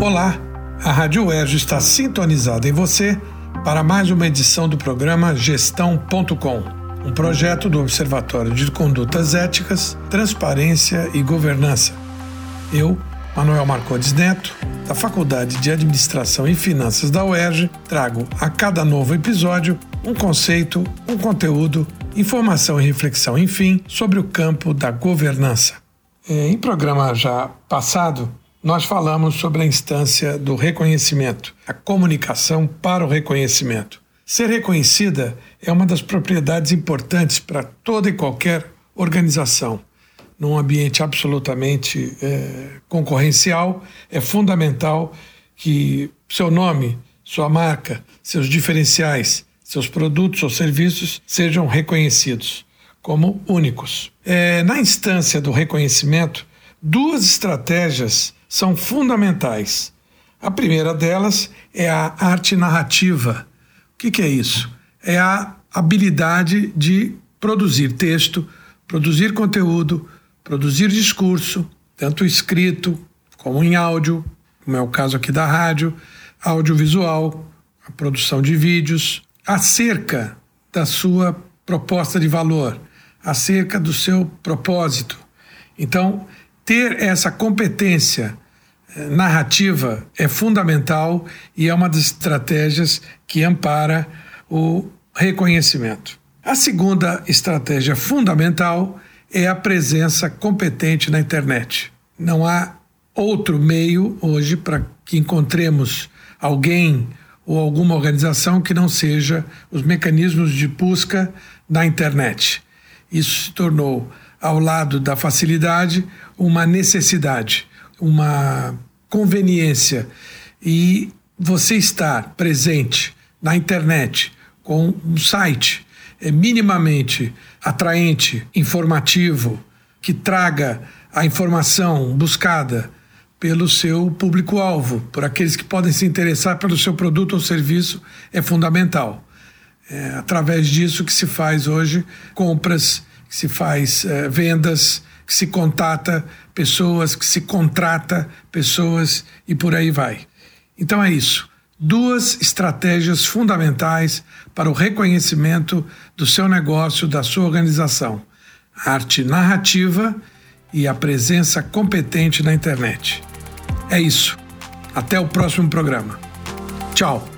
Olá, a Rádio UERJ está sintonizada em você para mais uma edição do programa Gestão.com, um projeto do Observatório de Condutas Éticas, Transparência e Governança. Eu, Manuel Marcondes Neto, da Faculdade de Administração e Finanças da UERJ, trago a cada novo episódio um conceito, um conteúdo, informação e reflexão, enfim, sobre o campo da governança. É, em programa já passado, nós falamos sobre a instância do reconhecimento, a comunicação para o reconhecimento. Ser reconhecida é uma das propriedades importantes para toda e qualquer organização. Num ambiente absolutamente é, concorrencial, é fundamental que seu nome, sua marca, seus diferenciais, seus produtos ou serviços sejam reconhecidos como únicos. É, na instância do reconhecimento, duas estratégias são fundamentais. A primeira delas é a arte narrativa. O que, que é isso? É a habilidade de produzir texto, produzir conteúdo, produzir discurso, tanto escrito como em áudio, como é o caso aqui da rádio, audiovisual, a produção de vídeos, acerca da sua proposta de valor, acerca do seu propósito. Então, ter essa competência narrativa é fundamental e é uma das estratégias que ampara o reconhecimento. A segunda estratégia fundamental é a presença competente na internet. Não há outro meio hoje para que encontremos alguém ou alguma organização que não seja os mecanismos de busca na internet. Isso se tornou, ao lado da facilidade, uma necessidade uma conveniência e você estar presente na internet com um site é minimamente atraente, informativo, que traga a informação buscada pelo seu público-alvo, por aqueles que podem se interessar pelo seu produto ou serviço, é fundamental. É através disso que se faz hoje compras, que se faz é, vendas, que se contata pessoas, que se contrata pessoas e por aí vai. Então é isso. Duas estratégias fundamentais para o reconhecimento do seu negócio, da sua organização: a arte narrativa e a presença competente na internet. É isso. Até o próximo programa. Tchau.